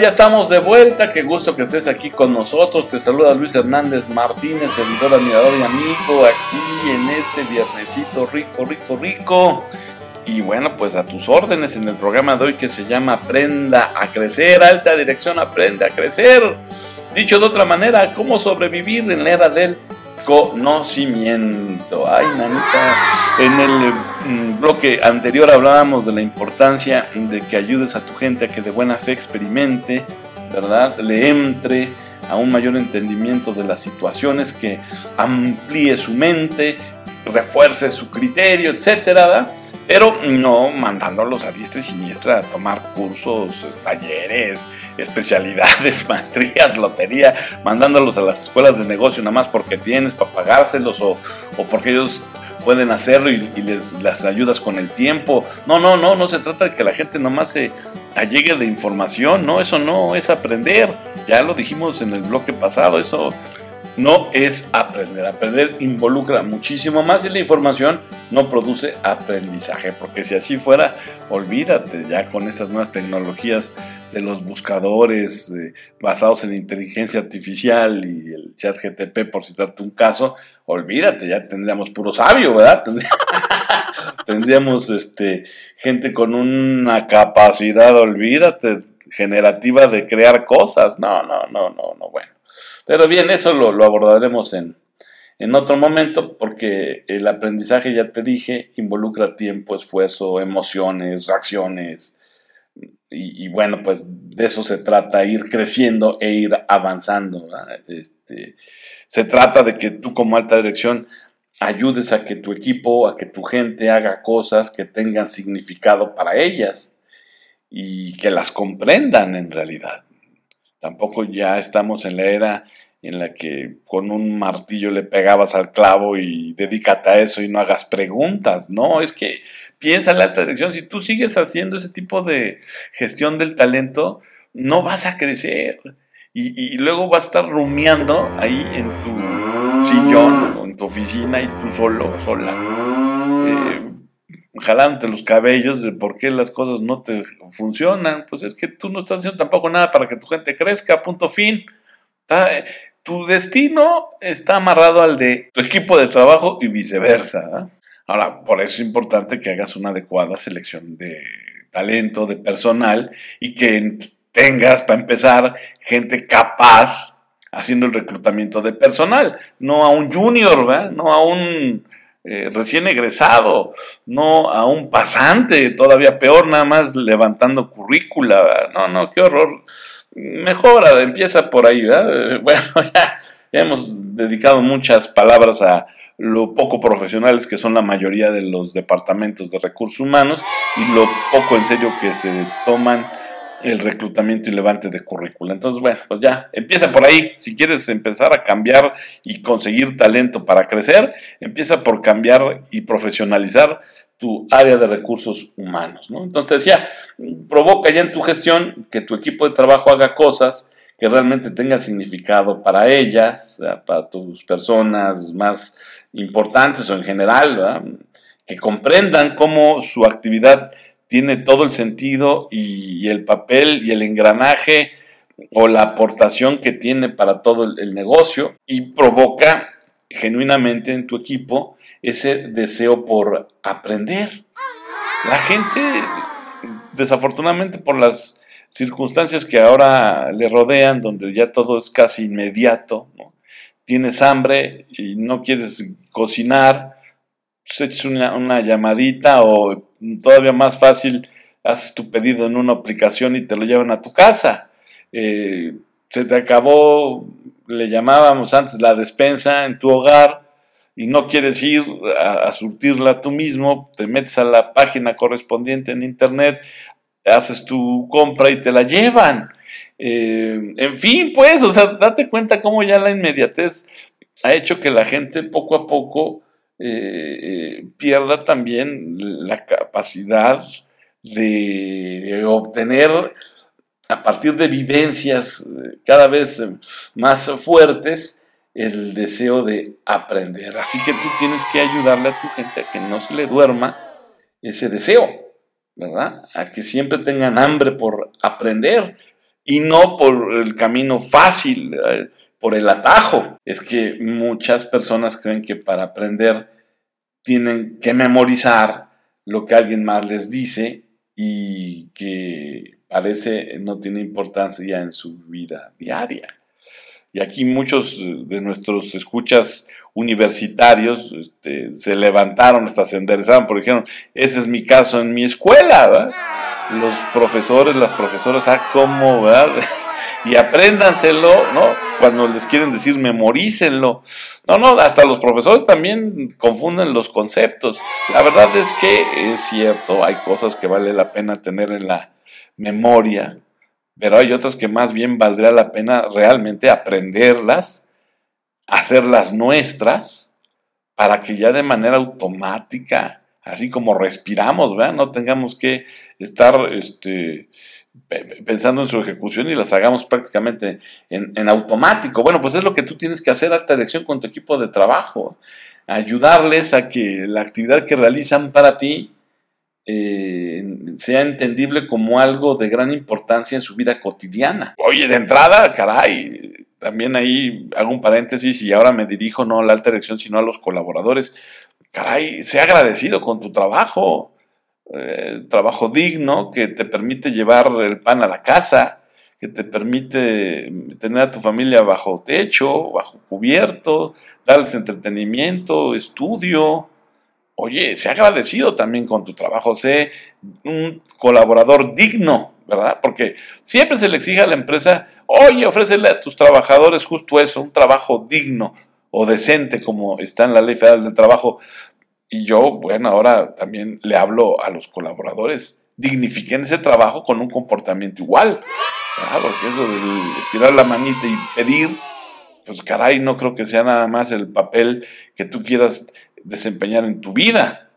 ya estamos de vuelta. Qué gusto que estés aquí con nosotros. Te saluda Luis Hernández Martínez, servidor, admirador y amigo, aquí en este viernesito rico, rico, rico. Y bueno, pues a tus órdenes en el programa de hoy que se llama Aprenda a crecer, alta dirección, aprende a crecer. Dicho de otra manera, cómo sobrevivir en la era del conocimiento. Ay, nanita. En el bloque anterior hablábamos de la importancia de que ayudes a tu gente a que de buena fe experimente, ¿verdad? Le entre a un mayor entendimiento de las situaciones, que amplíe su mente, refuerce su criterio, etcétera, pero no mandándolos a diestra y siniestra a tomar cursos, talleres, especialidades, maestrías, lotería, mandándolos a las escuelas de negocio nada más porque tienes para pagárselos o, porque ellos pueden hacerlo y, les las ayudas con el tiempo. No, no, no, no se trata de que la gente nomás se allegue de información, no, eso no es aprender. Ya lo dijimos en el bloque pasado, eso no es aprender. Aprender involucra muchísimo más y la información no produce aprendizaje, porque si así fuera, olvídate ya con esas nuevas tecnologías de los buscadores eh, basados en inteligencia artificial y el chat GTP, por citarte un caso, olvídate, ya tendríamos puro sabio, ¿verdad? Tendríamos este, gente con una capacidad, olvídate, generativa de crear cosas. No, no, no, no, no, bueno. Pero bien, eso lo, abordaremos en, otro momento porque el aprendizaje, ya te dije, involucra tiempo, esfuerzo, emociones, reacciones. Y, bueno, pues de eso se trata, ir creciendo e ir avanzando. Este, se trata de que tú como alta dirección ayudes a que tu equipo, a que tu gente haga cosas que tengan significado para ellas y que las comprendan en realidad. Tampoco ya estamos en la era en la que con un martillo le pegabas al clavo y dedícate a eso y no hagas preguntas. No, es que piensa en la alta dirección. Si tú sigues haciendo ese tipo de gestión del talento, no vas a crecer. Y, luego vas a estar rumiando ahí en tu sillón o en tu oficina y tú solo, sola. Eh, jalándote los cabellos de por qué las cosas no te funcionan. Pues es que tú no estás haciendo tampoco nada para que tu gente crezca, punto fin tu destino está amarrado al de tu equipo de trabajo y viceversa. Ahora, por eso es importante que hagas una adecuada selección de talento, de personal y que tengas, para empezar, gente capaz haciendo el reclutamiento de personal, no a un junior, ¿verdad? no a un eh, recién egresado, no a un pasante, todavía peor, nada más levantando currícula, no, no, qué horror mejora, empieza por ahí, ¿verdad? Bueno, ya, hemos dedicado muchas palabras a lo poco profesionales que son la mayoría de los departamentos de recursos humanos y lo poco en serio que se toman el reclutamiento y levante de currícula. Entonces, bueno, pues ya, empieza por ahí. Si quieres empezar a cambiar y conseguir talento para crecer, empieza por cambiar y profesionalizar tu área de recursos humanos. ¿no? Entonces decía, provoca ya en tu gestión que tu equipo de trabajo haga cosas que realmente tengan significado para ellas, para tus personas más importantes o en general, que comprendan cómo su actividad tiene todo el sentido y, el papel y el engranaje o la aportación que tiene para todo el negocio y provoca genuinamente en tu equipo ese deseo por aprender. La gente, desafortunadamente por las circunstancias que ahora le rodean, donde ya todo es casi inmediato, tienes hambre y no quieres cocinar, pues una, llamadita o todavía más fácil, haces tu pedido en una aplicación y te lo llevan a tu casa. Eh, se te acabó, le llamábamos antes la despensa en tu hogar, y no quieres ir a, surtirla tú mismo, te metes a la página correspondiente en internet, haces tu compra y te la llevan. Eh, en fin, pues, o sea, date cuenta cómo ya la inmediatez ha hecho que la gente poco a poco eh, eh, pierda también la capacidad de obtener a partir de vivencias cada vez más fuertes, el deseo de aprender. Así que tú tienes que ayudarle a tu gente a que no se le duerma ese deseo, ¿verdad? A que siempre tengan hambre por aprender. y no por el camino fácil, eh, por el atajo. Es que muchas personas creen que para aprender tienen que memorizar lo que alguien más les dice y que parece no tiene importancia en su vida diaria. Y aquí muchos de nuestros escuchas universitarios este, se levantaron, hasta se enderezaron, porque dijeron, ese es mi caso en mi escuela, ¿verdad? Los profesores, las profesoras, ah, cómo, ¿verdad? y apréndanselo, ¿no? Cuando les quieren decir memorícenlo. No, no, hasta los profesores también confunden los conceptos. La verdad es que es cierto, hay cosas que vale la pena tener en la memoria, pero hay otras que más bien valdría la pena realmente aprenderlas, hacerlas nuestras, para que ya de manera automática, así como respiramos, ¿verdad? No tengamos que estar este, pensando en su ejecución y las hagamos prácticamente en, automático. Bueno, pues es lo que tú tienes que hacer alta dirección con tu equipo de trabajo. Ayudarles a que la actividad que realizan para ti eh, sea entendible como algo de gran importancia en su vida cotidiana. Oye, de entrada, caray, también ahí hago un paréntesis y ahora me dirijo no a la alta dirección, sino a los colaboradores. Caray, sea agradecido con tu trabajo eh, trabajo digno que te permite llevar el pan a la casa, que te permite tener a tu familia bajo techo, bajo cubierto, darles entretenimiento, estudio. Oye, sé agradecido también con tu trabajo, sé un colaborador digno, ¿verdad? Porque siempre se le exige a la empresa, oye, ofrécele a tus trabajadores justo eso, un trabajo digno o decente, como está en la Ley Federal del Trabajo. Y yo, bueno, ahora también le hablo a los colaboradores. Dignifiquen ese trabajo con un comportamiento igual. Porque eso de estirar la manita y pedir, pues caray, no creo que sea nada más el papel que tú quieras desempeñar en tu vida.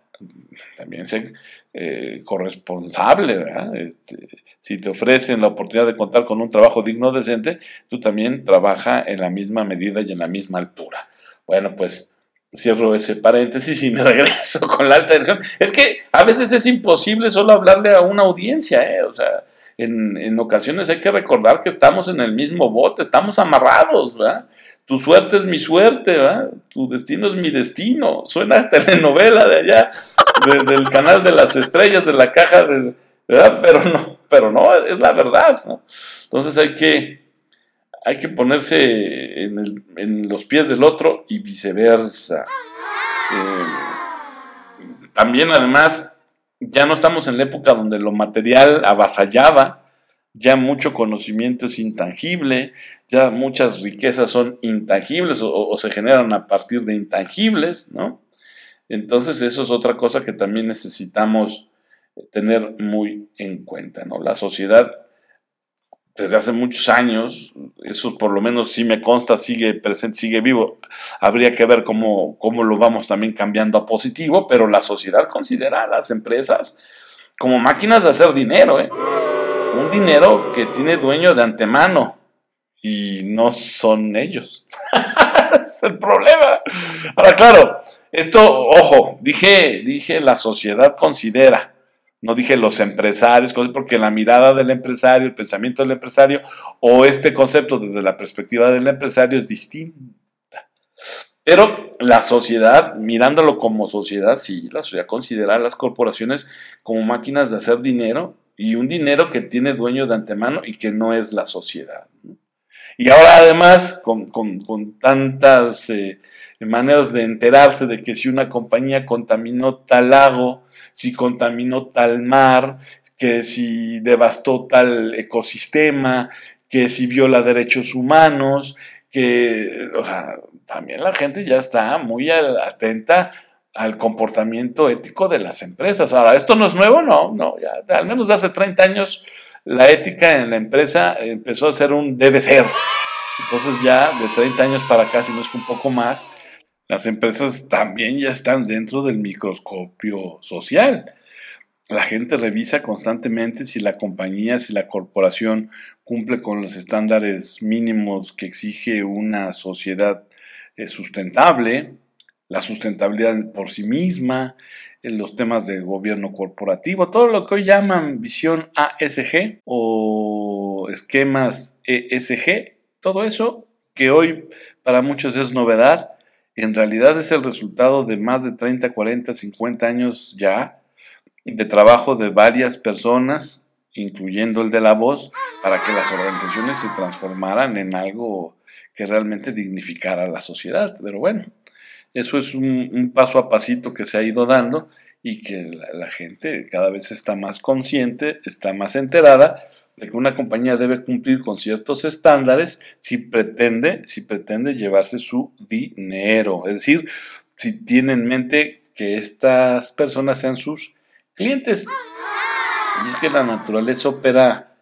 También sé eh, corresponsable, ¿verdad? Este, si te ofrecen la oportunidad de contar con un trabajo digno, decente, tú también trabaja en la misma medida y en la misma altura. Bueno, pues cierro ese paréntesis y me regreso con la alta dirección. Es que a veces es imposible solo hablarle a una audiencia, ¿eh? O sea, en, en, ocasiones hay que recordar que estamos en el mismo bote, estamos amarrados, ¿verdad? Tu suerte es mi suerte, ¿verdad? Tu destino es mi destino. Suena telenovela de allá, del canal de las estrellas, de la caja, de, ¿verdad? Pero no, pero no, es la verdad, ¿no? Entonces hay que hay que ponerse en, los pies del otro y viceversa. Eh, también además, ya no estamos en la época donde lo material avasallaba, ya mucho conocimiento es intangible, ya muchas riquezas son intangibles o, se generan a partir de intangibles, ¿no? Entonces eso es otra cosa que también necesitamos tener muy en cuenta, ¿no? La sociedad desde hace muchos años, eso por lo menos sí me consta, sigue presente, sigue vivo. Habría que ver cómo, cómo lo vamos también cambiando a positivo, pero la sociedad considera a las empresas como máquinas de hacer dinero, ¿eh? Un dinero que tiene dueño de antemano y no son ellos. es el problema. Ahora, claro, esto, ojo, dije, dije la sociedad considera no dije los empresarios, porque la mirada del empresario, el pensamiento del empresario o este concepto desde la perspectiva del empresario es distinta. Pero la sociedad, mirándolo como sociedad, sí, la sociedad considera a las corporaciones como máquinas de hacer dinero y un dinero que tiene dueño de antemano y que no es la sociedad. Y ahora además, con, tantas eh, maneras de enterarse de que si una compañía contaminó tal lago, si contaminó tal mar, que si devastó tal ecosistema, que si viola derechos humanos, que, o sea, también la gente ya está muy atenta al comportamiento ético de las empresas. Ahora, ¿esto no es nuevo? No, no, ya al menos hace 30 años la ética en la empresa empezó a ser un debe ser. Entonces ya de 30 años para acá, si no es que un poco más, las empresas también ya están dentro del microscopio social. La gente revisa constantemente si la compañía, si la corporación cumple con los estándares mínimos que exige una sociedad eh, sustentable. La sustentabilidad por sí misma, en los temas de gobierno corporativo, todo lo que hoy llaman visión ASG o esquemas ESG, todo eso que hoy para muchos es novedad, en realidad es el resultado de más de 30, 40, 50 años ya de trabajo de varias personas, incluyendo el de la voz, para que las organizaciones se transformaran en algo que realmente dignificara a la sociedad. Pero bueno, eso es un, paso a pasito que se ha ido dando y que la, gente cada vez está más consciente, está más enterada de que una compañía debe cumplir con ciertos estándares si pretende, si pretende llevarse su dinero. Es decir, si tiene en mente que estas personas sean sus clientes. Y es que la naturaleza opera,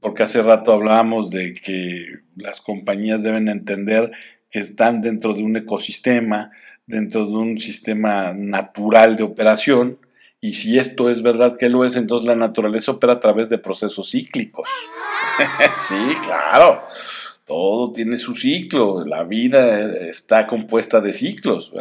porque hace rato hablábamos de que las compañías deben entender que están dentro de un ecosistema, dentro de un sistema natural de operación, y si esto es verdad que lo es, entonces la naturaleza opera a través de procesos cíclicos. sí, claro, todo tiene su ciclo, la vida está compuesta de ciclos.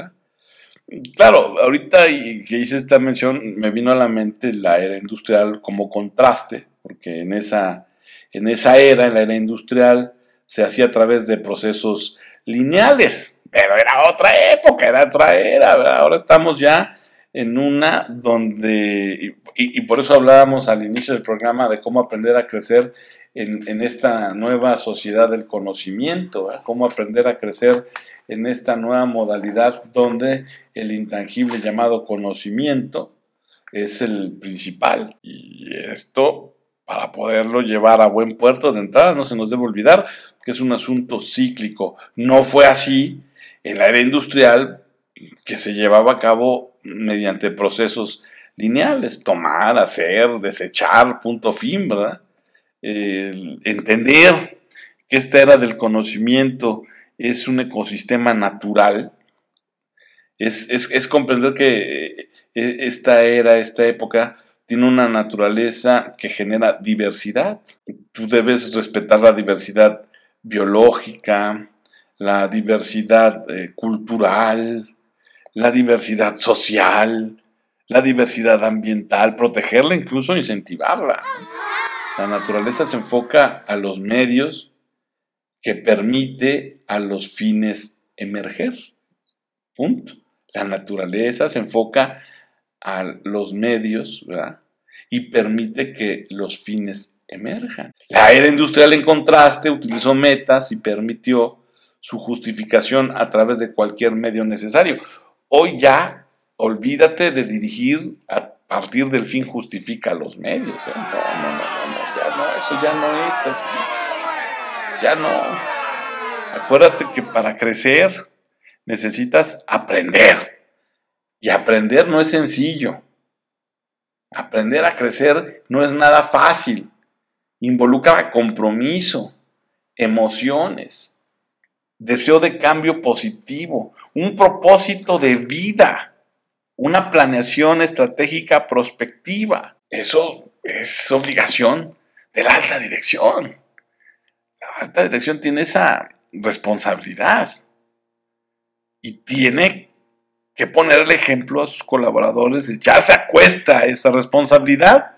Claro, ahorita que hice esta mención, me vino a la mente la era industrial como contraste, porque en esa, en esa era, en la era industrial, se hacía a través de procesos lineales, pero era otra época, era otra era, ahora estamos ya en una donde, y, por eso hablábamos al inicio del programa de cómo aprender a crecer en, esta nueva sociedad del conocimiento, cómo aprender a crecer en esta nueva modalidad donde el intangible llamado conocimiento es el principal. Y esto, para poderlo llevar a buen puerto de entrada, no se nos debe olvidar que es un asunto cíclico. No fue así en la era industrial que se llevaba a cabo mediante procesos lineales, tomar, hacer, desechar, punto fin, ¿verdad? entender que esta era del conocimiento es un ecosistema natural, es, es, comprender que eh, esta era, esta época, tiene una naturaleza que genera diversidad. Tú debes respetar la diversidad biológica, la diversidad eh, cultural, la diversidad social, la diversidad ambiental, protegerla, incluso incentivarla. La naturaleza se enfoca a los medios que permite a los fines emerger. Punto. La naturaleza se enfoca a los medios y permite que los fines emerjan. La era industrial, en contraste, utilizó metas y permitió su justificación a través de cualquier medio necesario. Hoy ya olvídate de dirigir a partir del fin justifica los medios. ¿eh? No, no, no, no, ya no, eso ya no es así. Ya no. Acuérdate que para crecer necesitas aprender. Y aprender no es sencillo. Aprender a crecer no es nada fácil. Involucra compromiso, emociones, deseo de cambio positivo, un propósito de vida, una planeación estratégica prospectiva. Eso es obligación de la alta dirección. La alta dirección tiene esa responsabilidad y tiene que poner el ejemplo a sus colaboradores de ya se acuesta esa responsabilidad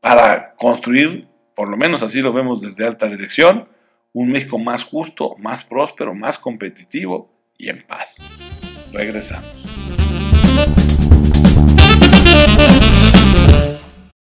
para construir, por lo menos así lo vemos desde alta dirección, un México más justo, más próspero, más competitivo y en paz. Regresamos.